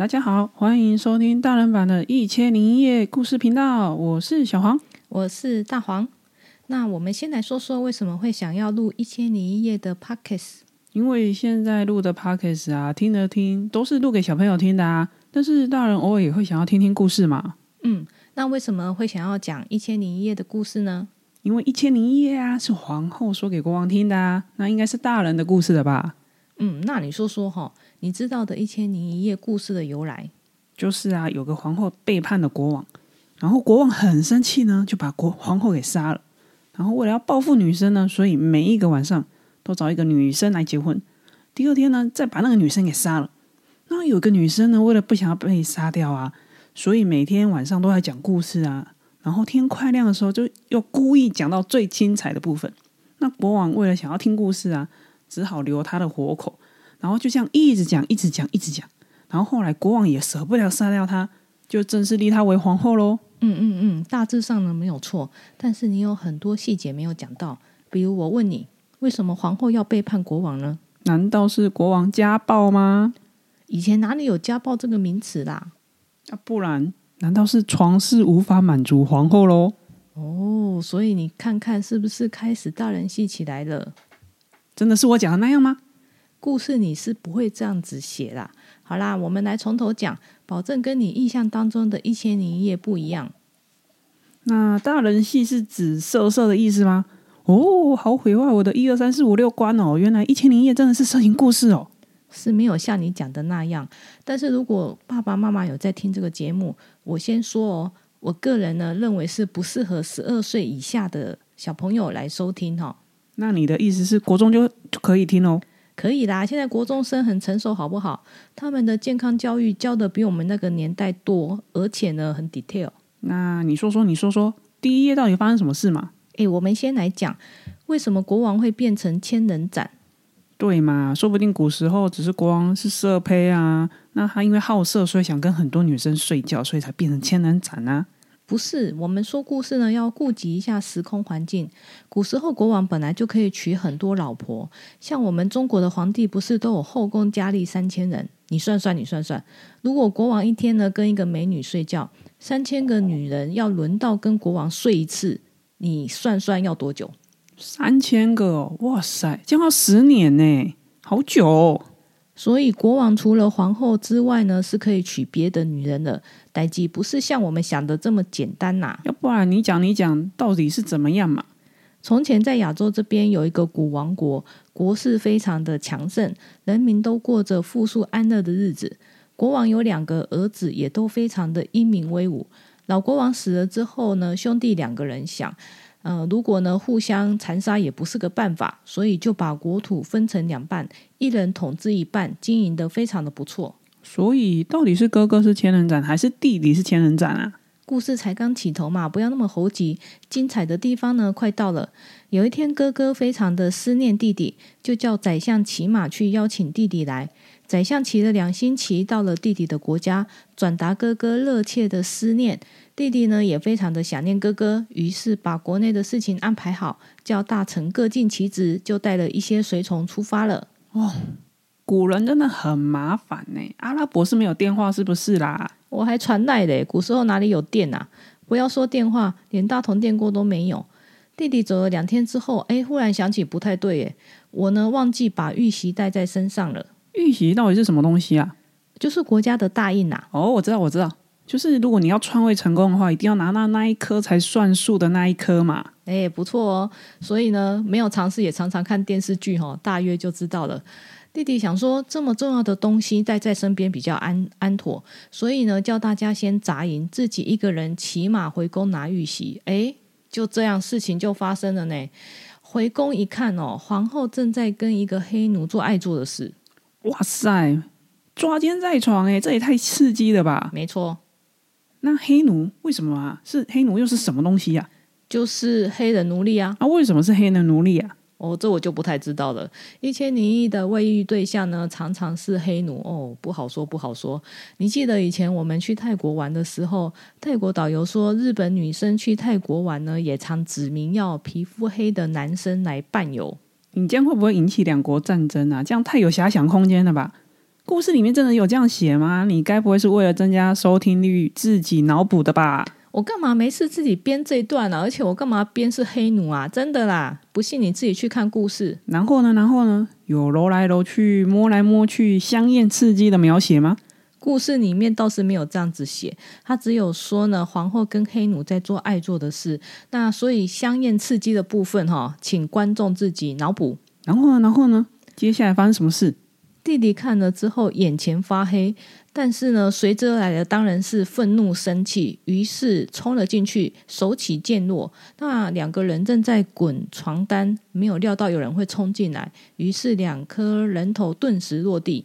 大家好，欢迎收听大人版的《一千零一夜》故事频道，我是小黄，我是大黄。那我们先来说说为什么会想要录《一千零一夜》的 Podcast。因为现在录的 Podcast 啊，听了听都是录给小朋友听的啊，但是大人偶尔也会想要听听故事嘛。嗯，那为什么会想要讲《一千零一夜》的故事呢？因为《一千零一夜》啊是皇后说给国王听的啊，那应该是大人的故事了吧？嗯，那你说说哈，你知道的《一千零一夜》故事的由来？就是啊，有个皇后背叛了国王，然后国王很生气呢，就把国皇后给杀了。然后为了要报复女生呢，所以每一个晚上都找一个女生来结婚。第二天呢，再把那个女生给杀了。那有个女生呢，为了不想要被杀掉啊，所以每天晚上都在讲故事啊。然后天快亮的时候，就又故意讲到最精彩的部分。那国王为了想要听故事啊。只好留他的活口，然后就这样一直讲，一直讲，一直讲。然后后来国王也舍不得杀掉他，就正式立他为皇后喽。嗯嗯嗯，大致上呢没有错，但是你有很多细节没有讲到。比如我问你，为什么皇后要背叛国王呢？难道是国王家暴吗？以前哪里有家暴这个名词啦？啊，不然难道是床事无法满足皇后喽？哦，所以你看看是不是开始大人戏起来了？真的是我讲的那样吗？故事你是不会这样子写啦。好啦，我们来从头讲，保证跟你印象当中的一千零一夜不一样。那大人戏是指色色的意思吗？哦，好毁坏我的一二三四五六关哦！原来一千零一夜真的是色情故事哦，是没有像你讲的那样。但是如果爸爸妈妈有在听这个节目，我先说哦，我个人呢认为是不适合十二岁以下的小朋友来收听哈、哦。那你的意思是国中就可以听哦？可以啦，现在国中生很成熟，好不好？他们的健康教育教的比我们那个年代多，而且呢很 detail。那你说说，你说说，第一页到底发生什么事嘛？诶，我们先来讲为什么国王会变成千人斩？对嘛？说不定古时候只是国王是色胚啊，那他因为好色，所以想跟很多女生睡觉，所以才变成千人斩啊。不是，我们说故事呢，要顾及一下时空环境。古时候国王本来就可以娶很多老婆，像我们中国的皇帝不是都有后宫佳丽三千人？你算算，你算算，如果国王一天呢跟一个美女睡觉，三千个女人要轮到跟国王睡一次，你算算要多久？三千个，哇塞，这样要十年呢，好久。所以国王除了皇后之外呢，是可以娶别的女人的。代志不是像我们想的这么简单呐、啊。要不然你讲你讲，到底是怎么样嘛？从前在亚洲这边有一个古王国，国势非常的强盛，人民都过着富庶安乐的日子。国王有两个儿子，也都非常的英明威武。老国王死了之后呢，兄弟两个人想。呃，如果呢互相残杀也不是个办法，所以就把国土分成两半，一人统治一半，经营得非常的不错。所以到底是哥哥是千人斩，还是弟弟是千人斩啊？故事才刚起头嘛，不要那么猴急。精彩的地方呢，快到了。有一天，哥哥非常的思念弟弟，就叫宰相骑马去邀请弟弟来。宰相骑了两星期，到了弟弟的国家，转达哥哥热切的思念。弟弟呢也非常的想念哥哥，于是把国内的事情安排好，叫大臣各尽其职，就带了一些随从出发了。哦，古人真的很麻烦呢。阿拉伯是没有电话是不是啦？我还传赖嘞，古时候哪里有电啊？不要说电话，连大同电锅都没有。弟弟走了两天之后，哎，忽然想起不太对，哎，我呢忘记把玉玺带在身上了。玉玺到底是什么东西啊？就是国家的大印呐、啊。哦，我知道，我知道，就是如果你要篡位成功的话，一定要拿到那一颗才算数的那一颗嘛。哎，不错哦。所以呢，没有尝试也常常看电视剧哈、哦，大约就知道了。弟弟想说，这么重要的东西带在身边比较安安妥，所以呢，叫大家先扎营，自己一个人骑马回宫拿玉玺。哎，就这样，事情就发生了呢。回宫一看哦，皇后正在跟一个黑奴做爱做的事。哇塞，抓奸在床哎，这也太刺激了吧！没错，那黑奴为什么啊？是黑奴又是什么东西呀、啊？就是黑人奴隶啊！啊，为什么是黑人奴隶啊？哦，这我就不太知道了。一千零一夜的外遇对象呢，常常是黑奴哦，不好说，不好说。你记得以前我们去泰国玩的时候，泰国导游说，日本女生去泰国玩呢，也常指明要皮肤黑的男生来伴游。你这样会不会引起两国战争啊？这样太有遐想空间了吧？故事里面真的有这样写吗？你该不会是为了增加收听率自己脑补的吧？我干嘛没事自己编这一段啊？而且我干嘛编是黑奴啊？真的啦，不信你自己去看故事。然后呢？然后呢？有揉来揉去、摸来摸去、香艳刺激的描写吗？故事里面倒是没有这样子写，他只有说呢，皇后跟黑奴在做爱做的事。那所以香艳刺激的部分哈，请观众自己脑补。然后呢？然后呢？接下来发生什么事？弟弟看了之后眼前发黑，但是呢，随之而来的当然是愤怒生气，于是冲了进去，手起剑落。那两个人正在滚床单，没有料到有人会冲进来，于是两颗人头顿时落地。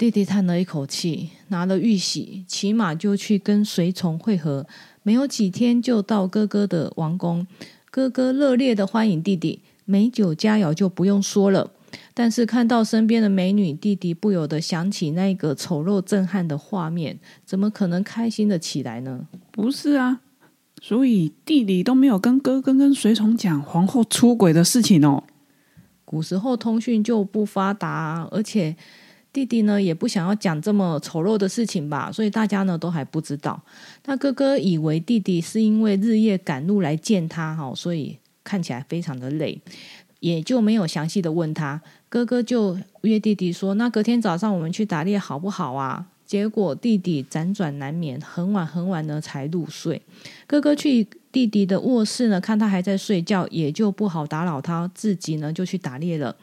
弟弟叹了一口气，拿了玉玺，骑马就去跟随从会合。没有几天就到哥哥的王宫，哥哥热烈的欢迎弟弟，美酒佳肴就不用说了。但是看到身边的美女，弟弟不由得想起那个丑陋震撼的画面，怎么可能开心的起来呢？不是啊，所以弟弟都没有跟哥哥跟随从讲皇后出轨的事情哦。古时候通讯就不发达，而且弟弟呢也不想要讲这么丑陋的事情吧，所以大家呢都还不知道。那哥哥以为弟弟是因为日夜赶路来见他，哈，所以看起来非常的累。也就没有详细的问他，哥哥就约弟弟说：“那隔天早上我们去打猎好不好啊？”结果弟弟辗转难眠，很晚很晚呢才入睡。哥哥去弟弟的卧室呢，看他还在睡觉，也就不好打扰他，自己呢就去打猎了。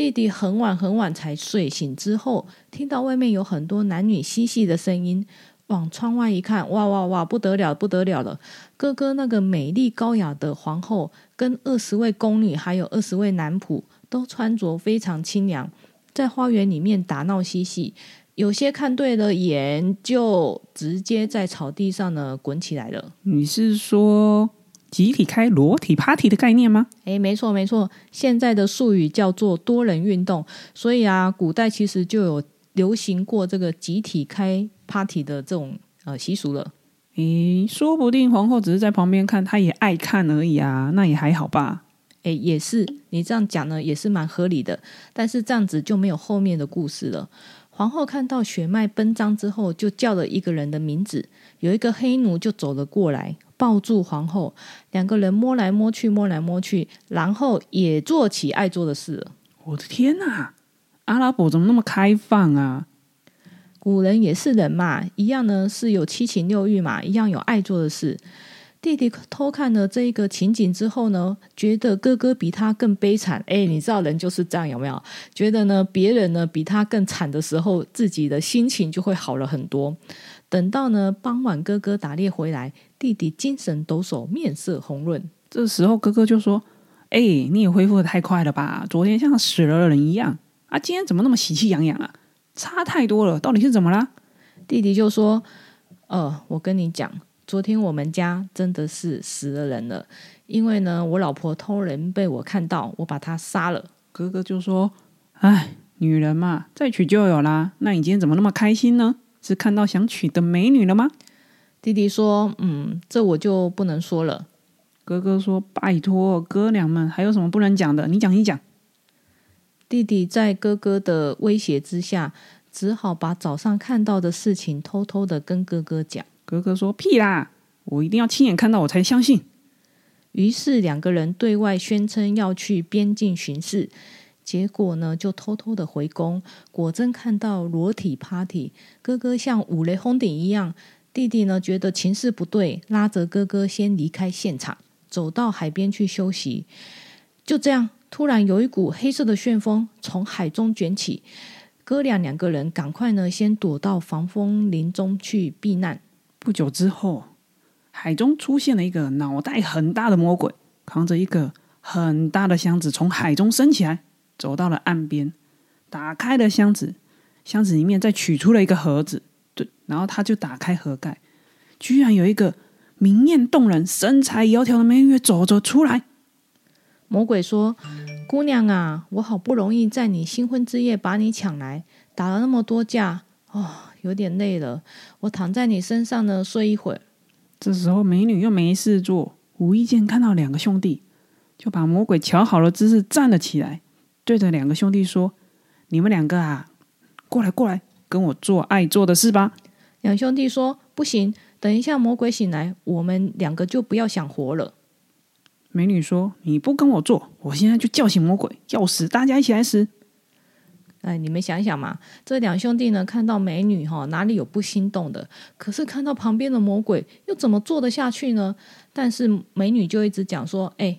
弟弟很晚很晚才睡醒之后，听到外面有很多男女嬉戏的声音。往窗外一看，哇哇哇，不得了，不得了了！哥哥那个美丽高雅的皇后，跟二十位宫女，还有二十位男仆，都穿着非常清凉，在花园里面打闹嬉戏。有些看对了眼，就直接在草地上呢滚起来了。你是说集体开裸体 party 的概念吗？诶，没错没错，现在的术语叫做多人运动。所以啊，古代其实就有流行过这个集体开 party 的这种呃习俗了，诶，说不定皇后只是在旁边看，她也爱看而已啊，那也还好吧？诶，也是，你这样讲呢，也是蛮合理的。但是这样子就没有后面的故事了。皇后看到血脉奔张之后，就叫了一个人的名字，有一个黑奴就走了过来，抱住皇后，两个人摸来摸去，摸来摸去，然后也做起爱做的事了。我的天哪，阿拉伯怎么那么开放啊？古人也是人嘛，一样呢是有七情六欲嘛，一样有爱做的事。弟弟偷看了这一个情景之后呢，觉得哥哥比他更悲惨。哎，你知道人就是这样，有没有？觉得呢别人呢比他更惨的时候，自己的心情就会好了很多。等到呢傍晚，哥哥打猎回来，弟弟精神抖擞，面色红润。这时候哥哥就说：“哎，你也恢复的太快了吧？昨天像死了的人一样啊，今天怎么那么喜气洋洋啊？”差太多了，到底是怎么啦？弟弟就说：“呃，我跟你讲，昨天我们家真的是死了人了，因为呢，我老婆偷人被我看到，我把她杀了。”哥哥就说：“哎，女人嘛，再娶就有啦。那你今天怎么那么开心呢？是看到想娶的美女了吗？”弟弟说：“嗯，这我就不能说了。”哥哥说：“拜托，哥俩们还有什么不能讲的？你讲一讲。”弟弟在哥哥的威胁之下，只好把早上看到的事情偷偷的跟哥哥讲。哥哥说：“屁啦，我一定要亲眼看到我才相信。”于是两个人对外宣称要去边境巡视，结果呢，就偷偷的回宫，果真看到裸体 party。哥哥像五雷轰顶一样，弟弟呢觉得情势不对，拉着哥哥先离开现场，走到海边去休息。就这样。突然有一股黑色的旋风从海中卷起，哥俩两个人赶快呢，先躲到防风林中去避难。不久之后，海中出现了一个脑袋很大的魔鬼，扛着一个很大的箱子从海中升起来，走到了岸边，打开了箱子，箱子里面再取出了一个盒子，对，然后他就打开盒盖，居然有一个明艳动人、身材窈窕的美女走着出来。魔鬼说：“姑娘啊，我好不容易在你新婚之夜把你抢来，打了那么多架，哦，有点累了。我躺在你身上呢，睡一会儿。”这时候美女又没事做，无意间看到两个兄弟，就把魔鬼瞧好了姿势站了起来，对着两个兄弟说：“你们两个啊，过来过来，跟我做爱做的事吧。”两兄弟说：“不行，等一下魔鬼醒来，我们两个就不要想活了。”美女说：“你不跟我做，我现在就叫醒魔鬼，要死大家一起来死。”哎，你们想想嘛，这两兄弟呢，看到美女哈，哪里有不心动的？可是看到旁边的魔鬼，又怎么做得下去呢？但是美女就一直讲说：“哎，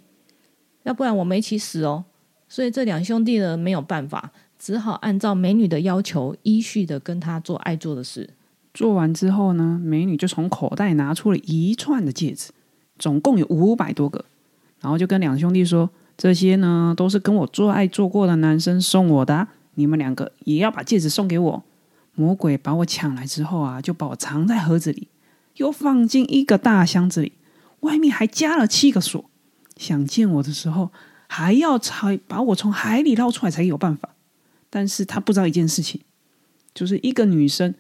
要不然我们一起死哦。”所以这两兄弟呢，没有办法，只好按照美女的要求，依序的跟她做爱做的事。做完之后呢，美女就从口袋拿出了一串的戒指，总共有五百多个，然后就跟两兄弟说：“这些呢，都是跟我做爱做过的男生送我的。”你们两个也要把戒指送给我。魔鬼把我抢来之后啊，就把我藏在盒子里，又放进一个大箱子里，外面还加了七个锁。想见我的时候，还要才把我从海里捞出来才有办法。但是他不知道一件事情，就是一个女生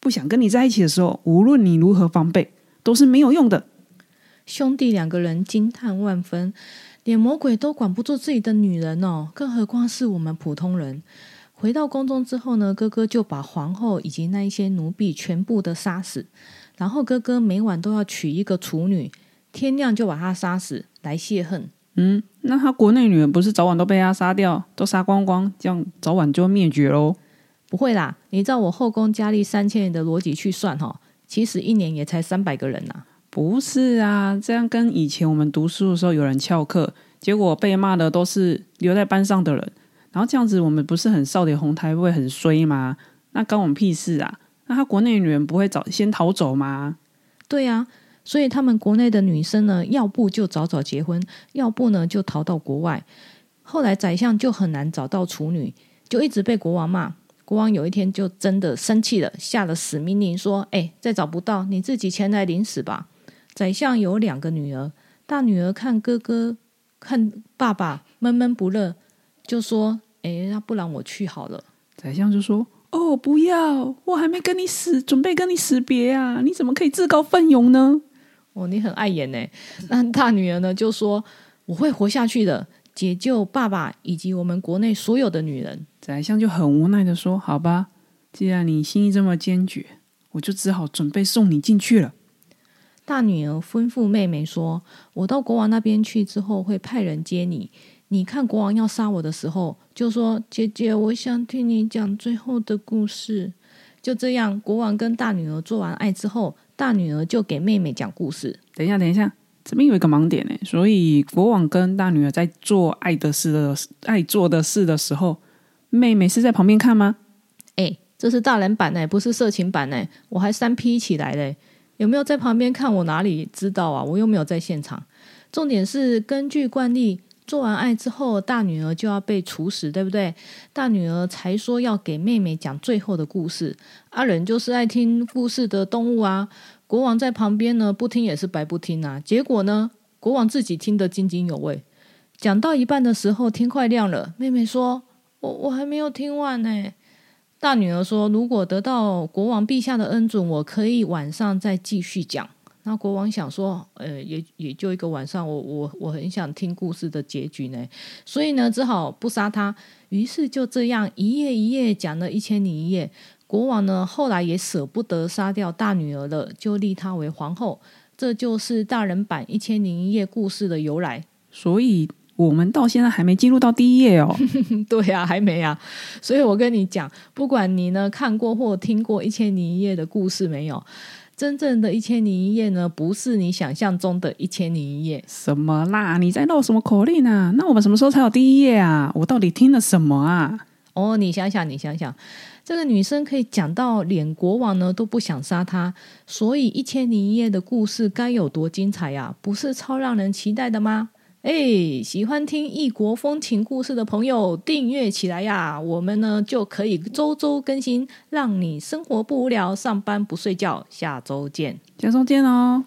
不想跟你在一起的时候，无论你如何防备，都是没有用的。兄弟两个人惊叹万分，连魔鬼都管不住自己的女人哦，更何况是我们普通人。回到宫中之后呢，哥哥就把皇后以及那一些奴婢全部的杀死，然后哥哥每晚都要娶一个处女，天亮就把她杀死来泄恨。嗯，那他国内女人不是早晚都被他杀掉，都杀光光，这样早晚就灭绝喽？不会啦，你照我后宫佳丽三千人的逻辑去算哈，其实一年也才三百个人呐。不是啊，这样跟以前我们读书的时候有人翘课，结果被骂的都是留在班上的人。然后这样子，我们不是很少点红台，会很衰吗？那关我们屁事啊！那他国内女人不会早先逃走吗？对呀、啊，所以他们国内的女生呢，要不就早早结婚，要不呢就逃到国外。后来宰相就很难找到处女，就一直被国王骂。国王有一天就真的生气了，下了死命令说：“哎，再找不到，你自己前来领死吧。”宰相有两个女儿，大女儿看哥哥看爸爸闷闷不乐。就说：“哎，那不然我去好了。”宰相就说：“哦，不要，我还没跟你死，准备跟你死别啊！你怎么可以自告奋勇呢？”哦，你很碍眼呢。那大女儿呢？就说：“我会活下去的，解救爸爸以及我们国内所有的女人。”宰相就很无奈的说：“好吧，既然你心意这么坚决，我就只好准备送你进去了。”大女儿吩咐妹妹说：“我到国王那边去之后，会派人接你。”你看国王要杀我的时候，就说：“姐姐，我想听你讲最后的故事。”就这样，国王跟大女儿做完爱之后，大女儿就给妹妹讲故事。等一下，等一下，这边有一个盲点呢。所以国王跟大女儿在做爱的事的爱做的事的时候，妹妹是在旁边看吗？哎，这是大人版呢，不是色情版呢。我还三 P 起来嘞，有没有在旁边看？我哪里知道啊？我又没有在现场。重点是根据惯例。做完爱之后，大女儿就要被处死，对不对？大女儿才说要给妹妹讲最后的故事。阿人就是爱听故事的动物啊。国王在旁边呢，不听也是白不听啊。结果呢，国王自己听得津津有味。讲到一半的时候，天快亮了，妹妹说：“我我还没有听完呢。”大女儿说：“如果得到国王陛下的恩准，我可以晚上再继续讲。”那国王想说，呃，也也就一个晚上，我我我很想听故事的结局呢，所以呢，只好不杀他。于是就这样一夜一夜讲了一千零一夜。国王呢，后来也舍不得杀掉大女儿了，就立她为皇后。这就是大人版一千零一夜故事的由来。所以我们到现在还没进入到第一页哦。对呀、啊，还没啊。所以我跟你讲，不管你呢看过或听过一千零一夜的故事没有。真正的一千零一夜呢，不是你想象中的一千零一夜。什么啦？你在闹什么口令啊？那我们什么时候才有第一页啊？我到底听了什么啊？哦，你想想，你想想，这个女生可以讲到连国王呢都不想杀她，所以一千零一夜的故事该有多精彩呀？不是超让人期待的吗？哎，喜欢听异国风情故事的朋友，订阅起来呀！我们呢就可以周周更新，让你生活不无聊，上班不睡觉。下周见，下周见哦。